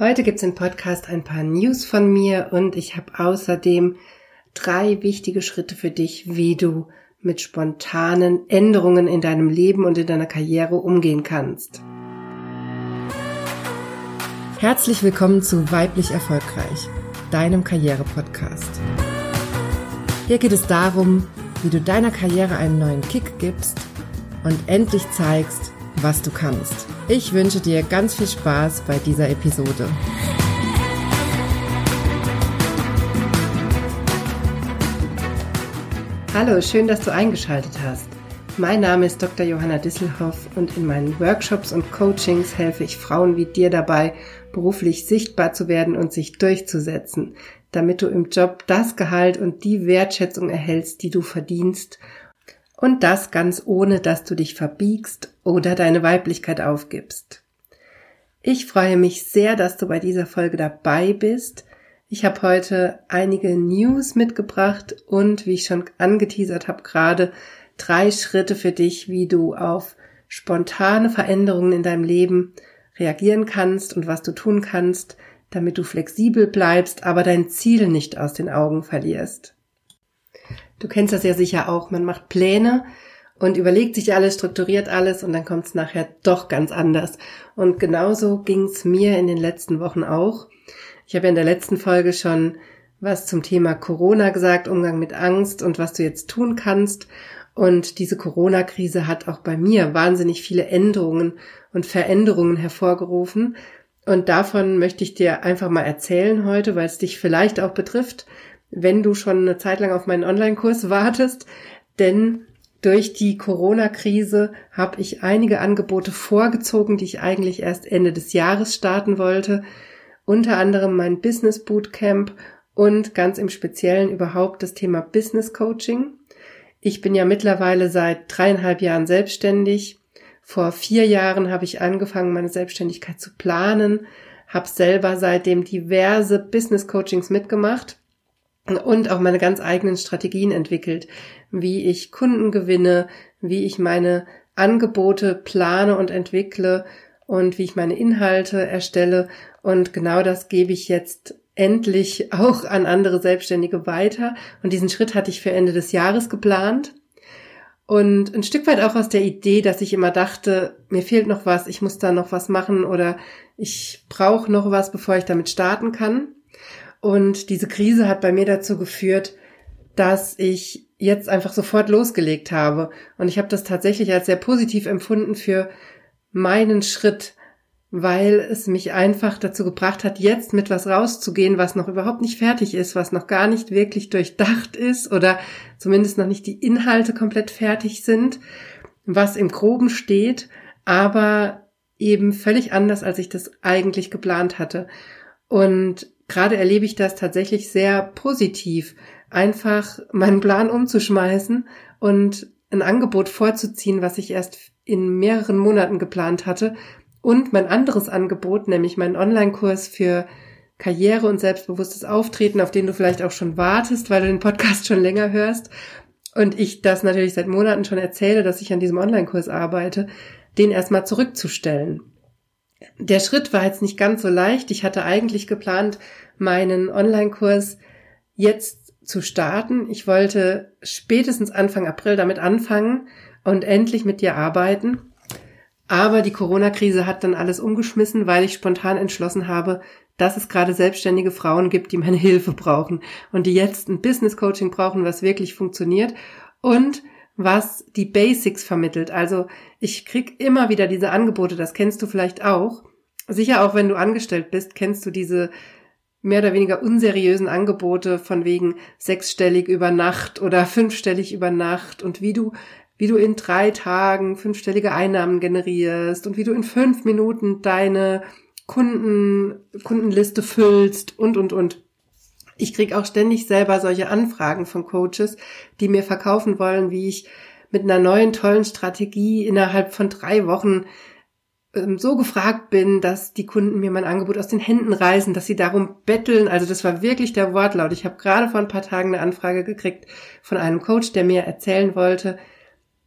Heute gibt's im Podcast ein paar News von mir und ich habe außerdem drei wichtige Schritte für dich, wie du mit spontanen Änderungen in deinem Leben und in deiner Karriere umgehen kannst. Herzlich willkommen zu Weiblich Erfolgreich, deinem Karriere-Podcast. Hier geht es darum, wie du deiner Karriere einen neuen Kick gibst und endlich zeigst, was du kannst. Ich wünsche dir ganz viel Spaß bei dieser Episode. Hallo, schön, dass du eingeschaltet hast. Mein Name ist Dr. Johanna Disselhoff und in meinen Workshops und Coachings helfe ich Frauen wie dir dabei, beruflich sichtbar zu werden und sich durchzusetzen, damit du im Job das Gehalt und die Wertschätzung erhältst, die du verdienst und das ganz ohne, dass du dich verbiegst oder deine Weiblichkeit aufgibst. Ich freue mich sehr, dass du bei dieser Folge dabei bist. Ich habe heute einige News mitgebracht und, wie ich schon angeteasert habe, gerade drei Schritte für dich, wie du auf spontane Veränderungen in deinem Leben reagieren kannst und was du tun kannst, damit du flexibel bleibst, aber dein Ziel nicht aus den Augen verlierst. Du kennst das ja sicher auch. Man macht Pläne und überlegt sich alles, strukturiert alles und dann kommt es nachher doch ganz anders. Und genauso ging es mir in den letzten Wochen auch. Ich habe ja in der letzten Folge schon was zum Thema Corona gesagt, Umgang mit Angst und was du jetzt tun kannst. Und diese Corona-Krise hat auch bei mir wahnsinnig viele Änderungen und Veränderungen hervorgerufen. Und davon möchte ich dir einfach mal erzählen heute, weil es dich vielleicht auch betrifft wenn du schon eine Zeit lang auf meinen Online-Kurs wartest, denn durch die Corona-Krise habe ich einige Angebote vorgezogen, die ich eigentlich erst Ende des Jahres starten wollte. Unter anderem mein Business Bootcamp und ganz im Speziellen überhaupt das Thema Business Coaching. Ich bin ja mittlerweile seit dreieinhalb Jahren selbstständig. Vor vier Jahren habe ich angefangen, meine Selbstständigkeit zu planen, habe selber seitdem diverse Business Coachings mitgemacht und auch meine ganz eigenen Strategien entwickelt, wie ich Kunden gewinne, wie ich meine Angebote plane und entwickle und wie ich meine Inhalte erstelle. Und genau das gebe ich jetzt endlich auch an andere Selbstständige weiter. Und diesen Schritt hatte ich für Ende des Jahres geplant. Und ein Stück weit auch aus der Idee, dass ich immer dachte, mir fehlt noch was, ich muss da noch was machen oder ich brauche noch was, bevor ich damit starten kann. Und diese Krise hat bei mir dazu geführt, dass ich jetzt einfach sofort losgelegt habe. Und ich habe das tatsächlich als sehr positiv empfunden für meinen Schritt, weil es mich einfach dazu gebracht hat, jetzt mit was rauszugehen, was noch überhaupt nicht fertig ist, was noch gar nicht wirklich durchdacht ist oder zumindest noch nicht die Inhalte komplett fertig sind, was im groben steht, aber eben völlig anders, als ich das eigentlich geplant hatte. Und gerade erlebe ich das tatsächlich sehr positiv, einfach meinen Plan umzuschmeißen und ein Angebot vorzuziehen, was ich erst in mehreren Monaten geplant hatte. Und mein anderes Angebot, nämlich meinen Online-Kurs für Karriere und selbstbewusstes Auftreten, auf den du vielleicht auch schon wartest, weil du den Podcast schon länger hörst und ich das natürlich seit Monaten schon erzähle, dass ich an diesem Online-Kurs arbeite, den erstmal zurückzustellen der Schritt war jetzt nicht ganz so leicht. Ich hatte eigentlich geplant, meinen Online-Kurs jetzt zu starten. Ich wollte spätestens Anfang April damit anfangen und endlich mit dir arbeiten. Aber die Corona-Krise hat dann alles umgeschmissen, weil ich spontan entschlossen habe, dass es gerade selbstständige Frauen gibt, die meine Hilfe brauchen und die jetzt ein Business Coaching brauchen, was wirklich funktioniert und was die Basics vermittelt. Also ich krieg immer wieder diese Angebote, das kennst du vielleicht auch. Sicher auch, wenn du angestellt bist, kennst du diese mehr oder weniger unseriösen Angebote von wegen sechsstellig über Nacht oder fünfstellig über Nacht und wie du wie du in drei Tagen fünfstellige Einnahmen generierst und wie du in fünf Minuten deine Kunden, Kundenliste füllst und, und, und. Ich krieg auch ständig selber solche Anfragen von Coaches, die mir verkaufen wollen, wie ich mit einer neuen tollen Strategie innerhalb von drei Wochen ähm, so gefragt bin, dass die Kunden mir mein Angebot aus den Händen reißen, dass sie darum betteln. Also das war wirklich der Wortlaut. Ich habe gerade vor ein paar Tagen eine Anfrage gekriegt von einem Coach, der mir erzählen wollte,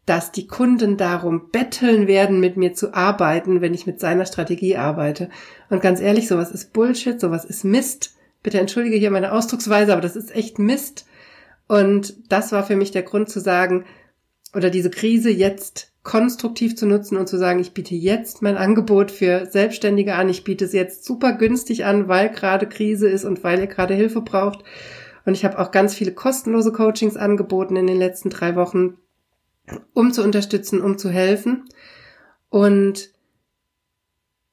dass die Kunden darum betteln werden, mit mir zu arbeiten, wenn ich mit seiner Strategie arbeite. Und ganz ehrlich, sowas ist Bullshit, sowas ist Mist. Bitte entschuldige hier meine Ausdrucksweise, aber das ist echt Mist. Und das war für mich der Grund zu sagen, oder diese Krise jetzt konstruktiv zu nutzen und zu sagen, ich biete jetzt mein Angebot für Selbstständige an, ich biete es jetzt super günstig an, weil gerade Krise ist und weil ihr gerade Hilfe braucht. Und ich habe auch ganz viele kostenlose Coachings angeboten in den letzten drei Wochen, um zu unterstützen, um zu helfen. Und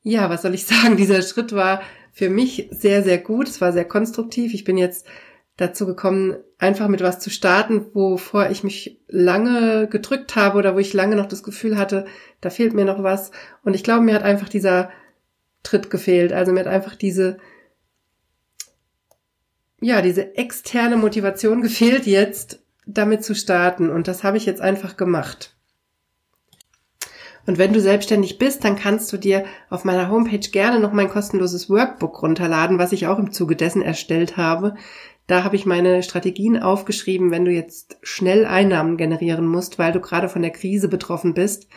ja, was soll ich sagen? Dieser Schritt war für mich sehr, sehr gut. Es war sehr konstruktiv. Ich bin jetzt dazu gekommen, einfach mit was zu starten, wovor ich mich lange gedrückt habe oder wo ich lange noch das Gefühl hatte, da fehlt mir noch was. Und ich glaube, mir hat einfach dieser Tritt gefehlt. Also mir hat einfach diese, ja, diese externe Motivation gefehlt, jetzt damit zu starten. Und das habe ich jetzt einfach gemacht. Und wenn du selbstständig bist, dann kannst du dir auf meiner Homepage gerne noch mein kostenloses Workbook runterladen, was ich auch im Zuge dessen erstellt habe. Da habe ich meine Strategien aufgeschrieben, wenn du jetzt schnell Einnahmen generieren musst, weil du gerade von der Krise betroffen bist.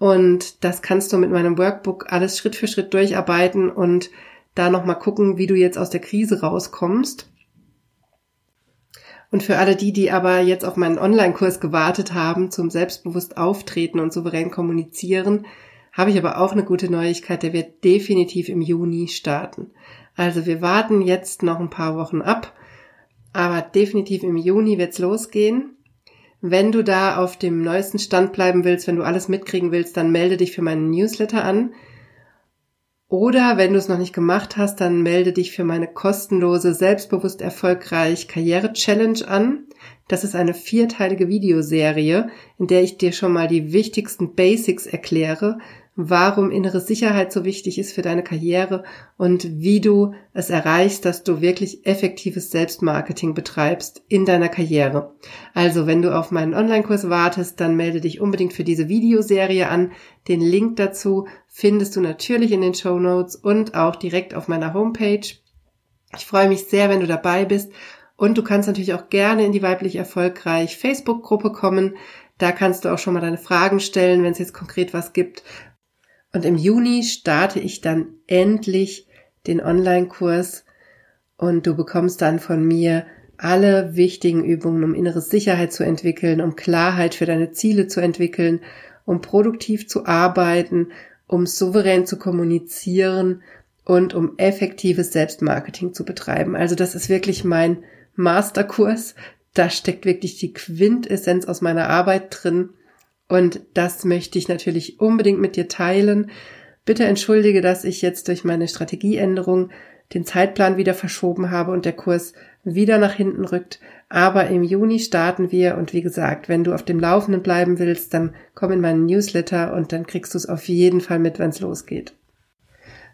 Und das kannst du mit meinem Workbook alles Schritt für Schritt durcharbeiten und da nochmal gucken, wie du jetzt aus der Krise rauskommst. Und für alle die, die aber jetzt auf meinen Online-Kurs gewartet haben zum selbstbewusst auftreten und souverän kommunizieren, habe ich aber auch eine gute Neuigkeit, der wird definitiv im Juni starten. Also wir warten jetzt noch ein paar Wochen ab, aber definitiv im Juni wird's losgehen. Wenn du da auf dem neuesten Stand bleiben willst, wenn du alles mitkriegen willst, dann melde dich für meinen Newsletter an. Oder wenn du es noch nicht gemacht hast, dann melde dich für meine kostenlose Selbstbewusst erfolgreich Karriere Challenge an. Das ist eine vierteilige Videoserie, in der ich dir schon mal die wichtigsten Basics erkläre, warum innere Sicherheit so wichtig ist für deine Karriere und wie du es erreichst, dass du wirklich effektives Selbstmarketing betreibst in deiner Karriere. Also, wenn du auf meinen Online-Kurs wartest, dann melde dich unbedingt für diese Videoserie an. Den Link dazu findest du natürlich in den Show Notes und auch direkt auf meiner Homepage. Ich freue mich sehr, wenn du dabei bist und du kannst natürlich auch gerne in die weiblich erfolgreich Facebook-Gruppe kommen. Da kannst du auch schon mal deine Fragen stellen, wenn es jetzt konkret was gibt. Und im Juni starte ich dann endlich den Online-Kurs und du bekommst dann von mir alle wichtigen Übungen, um innere Sicherheit zu entwickeln, um Klarheit für deine Ziele zu entwickeln, um produktiv zu arbeiten, um souverän zu kommunizieren und um effektives Selbstmarketing zu betreiben. Also das ist wirklich mein Masterkurs. Da steckt wirklich die Quintessenz aus meiner Arbeit drin. Und das möchte ich natürlich unbedingt mit dir teilen. Bitte entschuldige, dass ich jetzt durch meine Strategieänderung den Zeitplan wieder verschoben habe und der Kurs wieder nach hinten rückt. Aber im Juni starten wir und wie gesagt, wenn du auf dem Laufenden bleiben willst, dann komm in meinen Newsletter und dann kriegst du es auf jeden Fall mit, wenn es losgeht.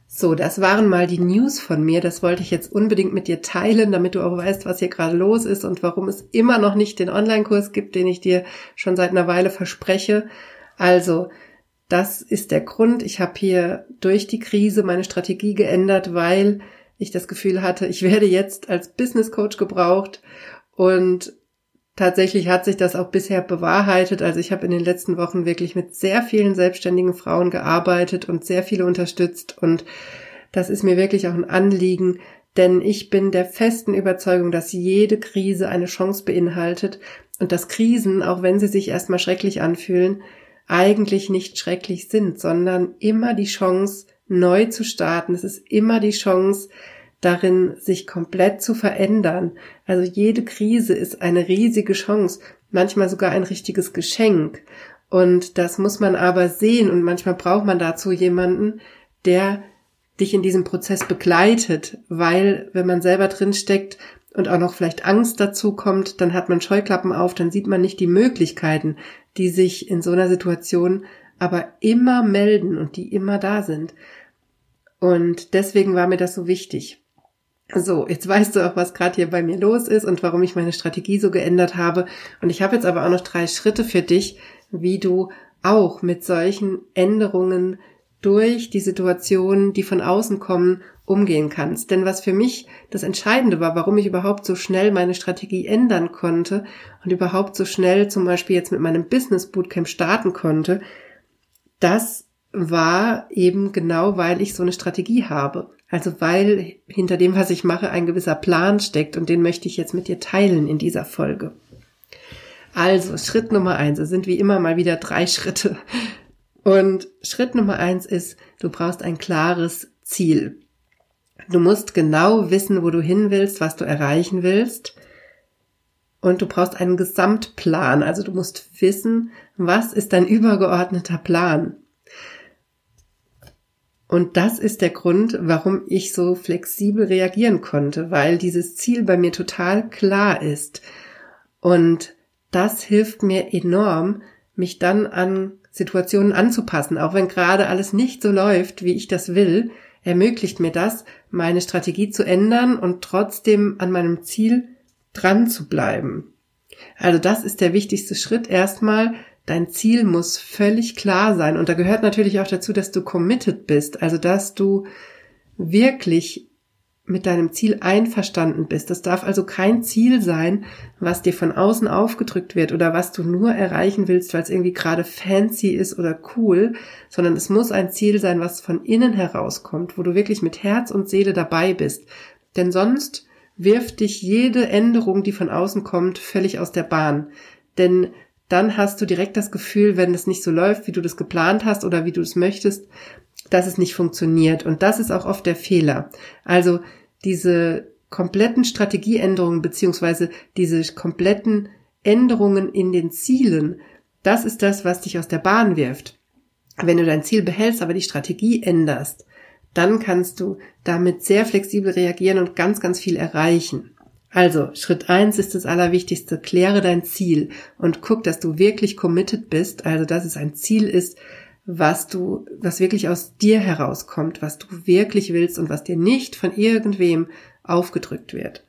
So, das waren mal die News von mir. Das wollte ich jetzt unbedingt mit dir teilen, damit du auch weißt, was hier gerade los ist und warum es immer noch nicht den Online-Kurs gibt, den ich dir schon seit einer Weile verspreche. Also, das ist der Grund. Ich habe hier durch die Krise meine Strategie geändert, weil ich das Gefühl hatte, ich werde jetzt als Business Coach gebraucht und tatsächlich hat sich das auch bisher bewahrheitet. Also ich habe in den letzten Wochen wirklich mit sehr vielen selbstständigen Frauen gearbeitet und sehr viele unterstützt und das ist mir wirklich auch ein Anliegen, denn ich bin der festen Überzeugung, dass jede Krise eine Chance beinhaltet und dass Krisen, auch wenn sie sich erstmal schrecklich anfühlen, eigentlich nicht schrecklich sind, sondern immer die Chance, neu zu starten. Es ist immer die Chance, darin, sich komplett zu verändern. Also jede Krise ist eine riesige Chance, manchmal sogar ein richtiges Geschenk. Und das muss man aber sehen und manchmal braucht man dazu jemanden, der dich in diesem Prozess begleitet, weil wenn man selber drin steckt und auch noch vielleicht Angst dazu kommt, dann hat man Scheuklappen auf, dann sieht man nicht die Möglichkeiten, die sich in so einer Situation aber immer melden und die immer da sind. Und deswegen war mir das so wichtig. So, jetzt weißt du auch, was gerade hier bei mir los ist und warum ich meine Strategie so geändert habe. Und ich habe jetzt aber auch noch drei Schritte für dich, wie du auch mit solchen Änderungen durch die Situationen, die von außen kommen, umgehen kannst. Denn was für mich das Entscheidende war, warum ich überhaupt so schnell meine Strategie ändern konnte und überhaupt so schnell zum Beispiel jetzt mit meinem Business Bootcamp starten konnte, das war eben genau, weil ich so eine Strategie habe. Also weil hinter dem, was ich mache, ein gewisser Plan steckt und den möchte ich jetzt mit dir teilen in dieser Folge. Also Schritt Nummer eins, es sind wie immer mal wieder drei Schritte. Und Schritt Nummer eins ist, du brauchst ein klares Ziel. Du musst genau wissen, wo du hin willst, was du erreichen willst. Und du brauchst einen Gesamtplan. Also du musst wissen, was ist dein übergeordneter Plan. Und das ist der Grund, warum ich so flexibel reagieren konnte, weil dieses Ziel bei mir total klar ist. Und das hilft mir enorm, mich dann an Situationen anzupassen, auch wenn gerade alles nicht so läuft, wie ich das will, ermöglicht mir das, meine Strategie zu ändern und trotzdem an meinem Ziel dran zu bleiben. Also das ist der wichtigste Schritt erstmal. Dein Ziel muss völlig klar sein. Und da gehört natürlich auch dazu, dass du committed bist. Also dass du wirklich mit deinem Ziel einverstanden bist. Das darf also kein Ziel sein, was dir von außen aufgedrückt wird oder was du nur erreichen willst, weil es irgendwie gerade fancy ist oder cool, sondern es muss ein Ziel sein, was von innen herauskommt, wo du wirklich mit Herz und Seele dabei bist. Denn sonst wirft dich jede Änderung, die von außen kommt, völlig aus der Bahn. Denn dann hast du direkt das Gefühl, wenn es nicht so läuft, wie du das geplant hast oder wie du es möchtest, dass es nicht funktioniert. Und das ist auch oft der Fehler. Also diese kompletten Strategieänderungen beziehungsweise diese kompletten Änderungen in den Zielen, das ist das, was dich aus der Bahn wirft. Wenn du dein Ziel behältst, aber die Strategie änderst, dann kannst du damit sehr flexibel reagieren und ganz, ganz viel erreichen. Also, Schritt eins ist das Allerwichtigste. Kläre dein Ziel und guck, dass du wirklich committed bist, also dass es ein Ziel ist, was du, was wirklich aus dir herauskommt, was du wirklich willst und was dir nicht von irgendwem aufgedrückt wird.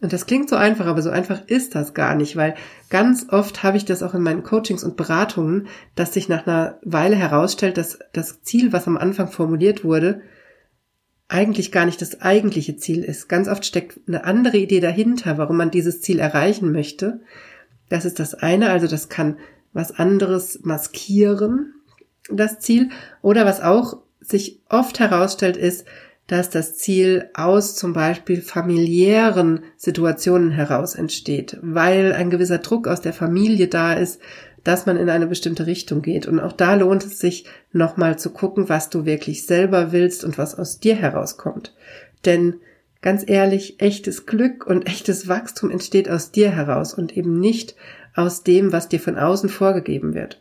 Und das klingt so einfach, aber so einfach ist das gar nicht, weil ganz oft habe ich das auch in meinen Coachings und Beratungen, dass sich nach einer Weile herausstellt, dass das Ziel, was am Anfang formuliert wurde, eigentlich gar nicht das eigentliche Ziel ist. Ganz oft steckt eine andere Idee dahinter, warum man dieses Ziel erreichen möchte. Das ist das eine, also das kann was anderes maskieren, das Ziel. Oder was auch sich oft herausstellt, ist, dass das Ziel aus zum Beispiel familiären Situationen heraus entsteht, weil ein gewisser Druck aus der Familie da ist, dass man in eine bestimmte Richtung geht. Und auch da lohnt es sich, nochmal zu gucken, was du wirklich selber willst und was aus dir herauskommt. Denn ganz ehrlich, echtes Glück und echtes Wachstum entsteht aus dir heraus und eben nicht aus dem, was dir von außen vorgegeben wird.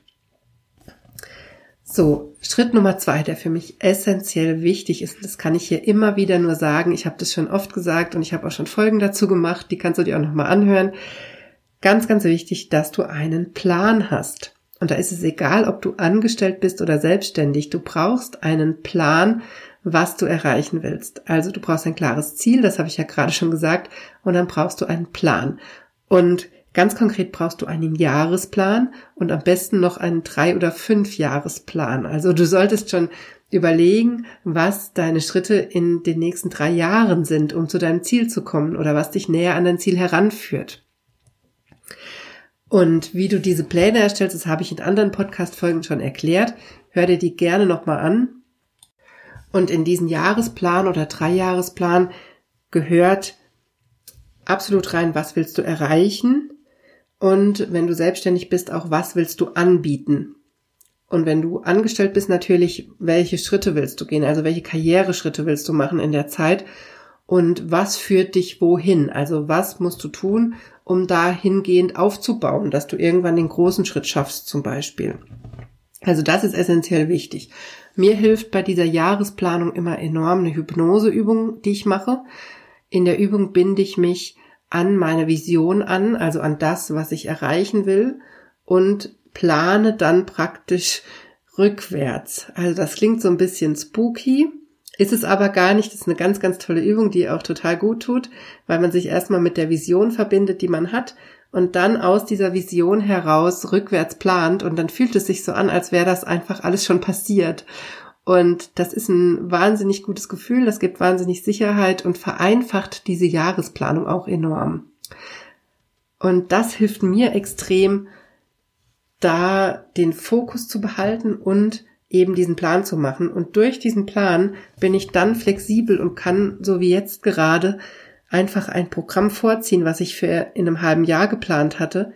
So, Schritt Nummer zwei, der für mich essentiell wichtig ist, das kann ich hier immer wieder nur sagen, ich habe das schon oft gesagt und ich habe auch schon Folgen dazu gemacht, die kannst du dir auch nochmal anhören. Ganz, ganz wichtig, dass du einen Plan hast. Und da ist es egal, ob du angestellt bist oder selbstständig, du brauchst einen Plan, was du erreichen willst. Also du brauchst ein klares Ziel, das habe ich ja gerade schon gesagt, und dann brauchst du einen Plan. Und Ganz konkret brauchst du einen Jahresplan und am besten noch einen drei- oder fünf Jahresplan. Also du solltest schon überlegen, was deine Schritte in den nächsten drei Jahren sind, um zu deinem Ziel zu kommen oder was dich näher an dein Ziel heranführt. Und wie du diese Pläne erstellst, das habe ich in anderen Podcast-Folgen schon erklärt. Hör dir die gerne nochmal an. Und in diesen Jahresplan oder Dreijahresplan gehört absolut rein, was willst du erreichen? Und wenn du selbstständig bist, auch was willst du anbieten? Und wenn du angestellt bist, natürlich, welche Schritte willst du gehen? Also welche Karriereschritte willst du machen in der Zeit? Und was führt dich wohin? Also was musst du tun, um dahingehend aufzubauen, dass du irgendwann den großen Schritt schaffst zum Beispiel? Also das ist essentiell wichtig. Mir hilft bei dieser Jahresplanung immer enorm eine Hypnoseübung, die ich mache. In der Übung binde ich mich an meine Vision an, also an das, was ich erreichen will und plane dann praktisch rückwärts. Also das klingt so ein bisschen spooky, ist es aber gar nicht. Das ist eine ganz, ganz tolle Übung, die auch total gut tut, weil man sich erstmal mit der Vision verbindet, die man hat und dann aus dieser Vision heraus rückwärts plant und dann fühlt es sich so an, als wäre das einfach alles schon passiert. Und das ist ein wahnsinnig gutes Gefühl, das gibt wahnsinnig Sicherheit und vereinfacht diese Jahresplanung auch enorm. Und das hilft mir extrem, da den Fokus zu behalten und eben diesen Plan zu machen. Und durch diesen Plan bin ich dann flexibel und kann, so wie jetzt gerade, einfach ein Programm vorziehen, was ich für in einem halben Jahr geplant hatte,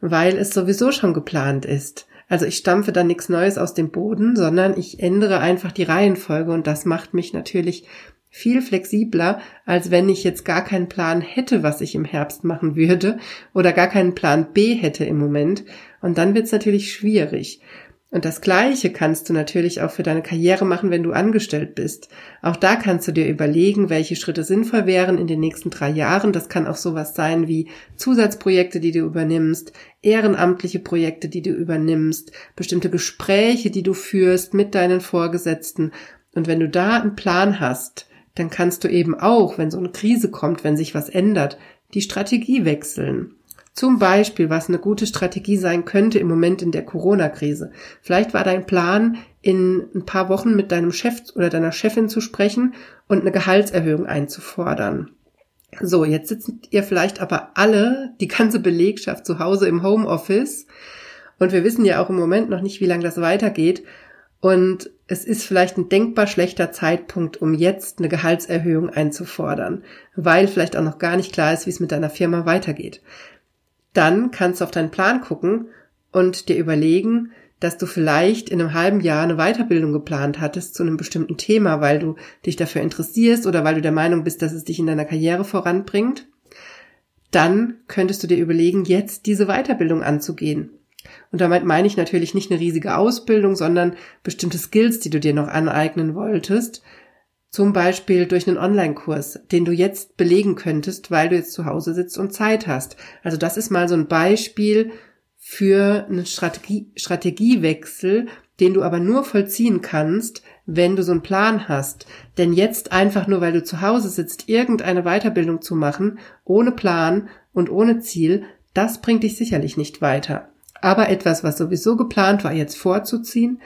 weil es sowieso schon geplant ist. Also ich stampfe dann nichts Neues aus dem Boden, sondern ich ändere einfach die Reihenfolge und das macht mich natürlich viel flexibler, als wenn ich jetzt gar keinen Plan hätte, was ich im Herbst machen würde oder gar keinen Plan B hätte im Moment. Und dann wird es natürlich schwierig. Und das Gleiche kannst du natürlich auch für deine Karriere machen, wenn du angestellt bist. Auch da kannst du dir überlegen, welche Schritte sinnvoll wären in den nächsten drei Jahren. Das kann auch sowas sein wie Zusatzprojekte, die du übernimmst, ehrenamtliche Projekte, die du übernimmst, bestimmte Gespräche, die du führst mit deinen Vorgesetzten. Und wenn du da einen Plan hast, dann kannst du eben auch, wenn so eine Krise kommt, wenn sich was ändert, die Strategie wechseln. Zum Beispiel, was eine gute Strategie sein könnte im Moment in der Corona-Krise. Vielleicht war dein Plan, in ein paar Wochen mit deinem Chef oder deiner Chefin zu sprechen und eine Gehaltserhöhung einzufordern. So, jetzt sitzen ihr vielleicht aber alle, die ganze Belegschaft zu Hause im Homeoffice. Und wir wissen ja auch im Moment noch nicht, wie lange das weitergeht. Und es ist vielleicht ein denkbar schlechter Zeitpunkt, um jetzt eine Gehaltserhöhung einzufordern, weil vielleicht auch noch gar nicht klar ist, wie es mit deiner Firma weitergeht dann kannst du auf deinen Plan gucken und dir überlegen, dass du vielleicht in einem halben Jahr eine Weiterbildung geplant hattest zu einem bestimmten Thema, weil du dich dafür interessierst oder weil du der Meinung bist, dass es dich in deiner Karriere voranbringt, dann könntest du dir überlegen, jetzt diese Weiterbildung anzugehen. Und damit meine ich natürlich nicht eine riesige Ausbildung, sondern bestimmte Skills, die du dir noch aneignen wolltest, zum Beispiel durch einen Online-Kurs, den du jetzt belegen könntest, weil du jetzt zu Hause sitzt und Zeit hast. Also das ist mal so ein Beispiel für einen Strategie, Strategiewechsel, den du aber nur vollziehen kannst, wenn du so einen Plan hast. Denn jetzt einfach nur, weil du zu Hause sitzt, irgendeine Weiterbildung zu machen, ohne Plan und ohne Ziel, das bringt dich sicherlich nicht weiter. Aber etwas, was sowieso geplant war, jetzt vorzuziehen,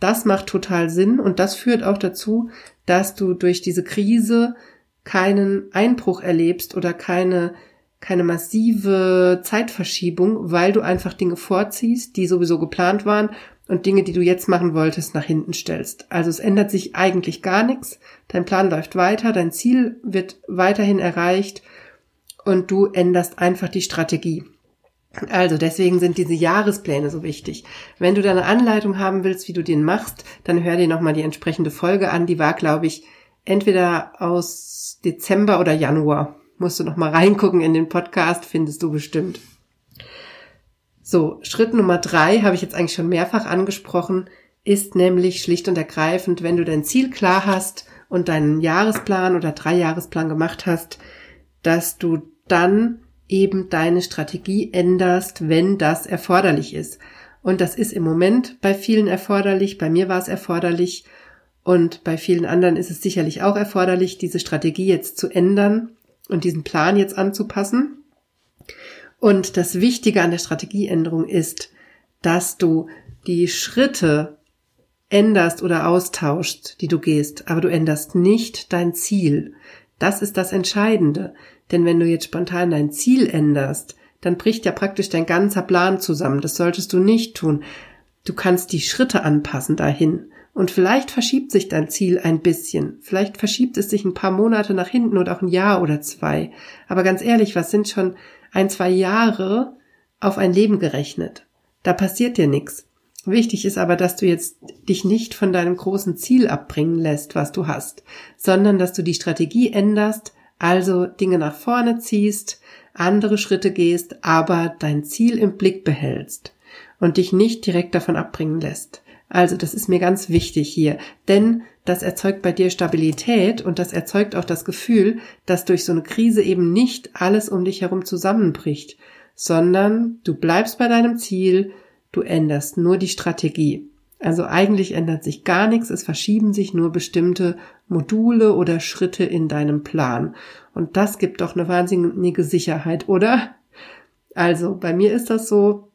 das macht total Sinn und das führt auch dazu, dass du durch diese Krise keinen Einbruch erlebst oder keine, keine massive Zeitverschiebung, weil du einfach Dinge vorziehst, die sowieso geplant waren und Dinge, die du jetzt machen wolltest, nach hinten stellst. Also es ändert sich eigentlich gar nichts. Dein Plan läuft weiter, dein Ziel wird weiterhin erreicht und du änderst einfach die Strategie. Also deswegen sind diese Jahrespläne so wichtig. Wenn du da eine Anleitung haben willst, wie du den machst, dann hör dir nochmal die entsprechende Folge an. Die war, glaube ich, entweder aus Dezember oder Januar. Musst du nochmal reingucken in den Podcast, findest du bestimmt. So, Schritt Nummer drei habe ich jetzt eigentlich schon mehrfach angesprochen, ist nämlich schlicht und ergreifend, wenn du dein Ziel klar hast und deinen Jahresplan oder Dreijahresplan gemacht hast, dass du dann eben deine Strategie änderst, wenn das erforderlich ist. Und das ist im Moment bei vielen erforderlich, bei mir war es erforderlich und bei vielen anderen ist es sicherlich auch erforderlich, diese Strategie jetzt zu ändern und diesen Plan jetzt anzupassen. Und das Wichtige an der Strategieänderung ist, dass du die Schritte änderst oder austauschst, die du gehst, aber du änderst nicht dein Ziel. Das ist das Entscheidende. Denn wenn du jetzt spontan dein Ziel änderst, dann bricht ja praktisch dein ganzer Plan zusammen. Das solltest du nicht tun. Du kannst die Schritte anpassen dahin. Und vielleicht verschiebt sich dein Ziel ein bisschen. Vielleicht verschiebt es sich ein paar Monate nach hinten oder auch ein Jahr oder zwei. Aber ganz ehrlich, was sind schon ein, zwei Jahre auf ein Leben gerechnet? Da passiert dir nichts. Wichtig ist aber, dass du jetzt dich nicht von deinem großen Ziel abbringen lässt, was du hast, sondern dass du die Strategie änderst, also Dinge nach vorne ziehst, andere Schritte gehst, aber dein Ziel im Blick behältst und dich nicht direkt davon abbringen lässt. Also das ist mir ganz wichtig hier, denn das erzeugt bei dir Stabilität und das erzeugt auch das Gefühl, dass durch so eine Krise eben nicht alles um dich herum zusammenbricht, sondern du bleibst bei deinem Ziel, du änderst nur die Strategie. Also eigentlich ändert sich gar nichts, es verschieben sich nur bestimmte Module oder Schritte in deinem Plan. Und das gibt doch eine wahnsinnige Sicherheit, oder? Also bei mir ist das so.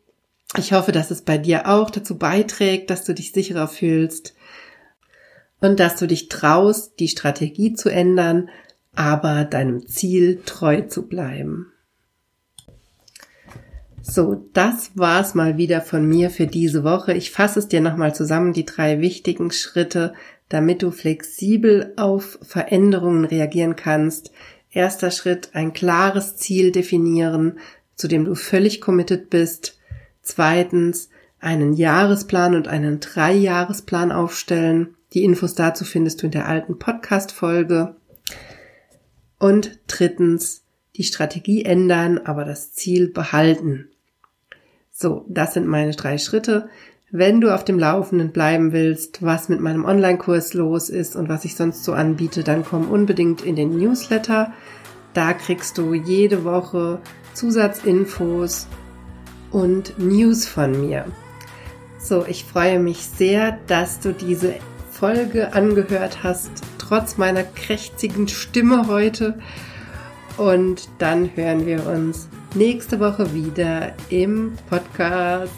Ich hoffe, dass es bei dir auch dazu beiträgt, dass du dich sicherer fühlst. und dass du dich traust, die Strategie zu ändern, aber deinem Ziel treu zu bleiben. So, das war's mal wieder von mir für diese Woche. Ich fasse es dir nochmal zusammen, die drei wichtigen Schritte, damit du flexibel auf Veränderungen reagieren kannst. Erster Schritt, ein klares Ziel definieren, zu dem du völlig committed bist. Zweitens, einen Jahresplan und einen Dreijahresplan aufstellen. Die Infos dazu findest du in der alten Podcast-Folge. Und drittens, die Strategie ändern, aber das Ziel behalten. So, das sind meine drei Schritte. Wenn du auf dem Laufenden bleiben willst, was mit meinem Online-Kurs los ist und was ich sonst so anbiete, dann komm unbedingt in den Newsletter. Da kriegst du jede Woche Zusatzinfos und News von mir. So, ich freue mich sehr, dass du diese Folge angehört hast, trotz meiner krächzigen Stimme heute. Und dann hören wir uns nächste Woche wieder im Podcast.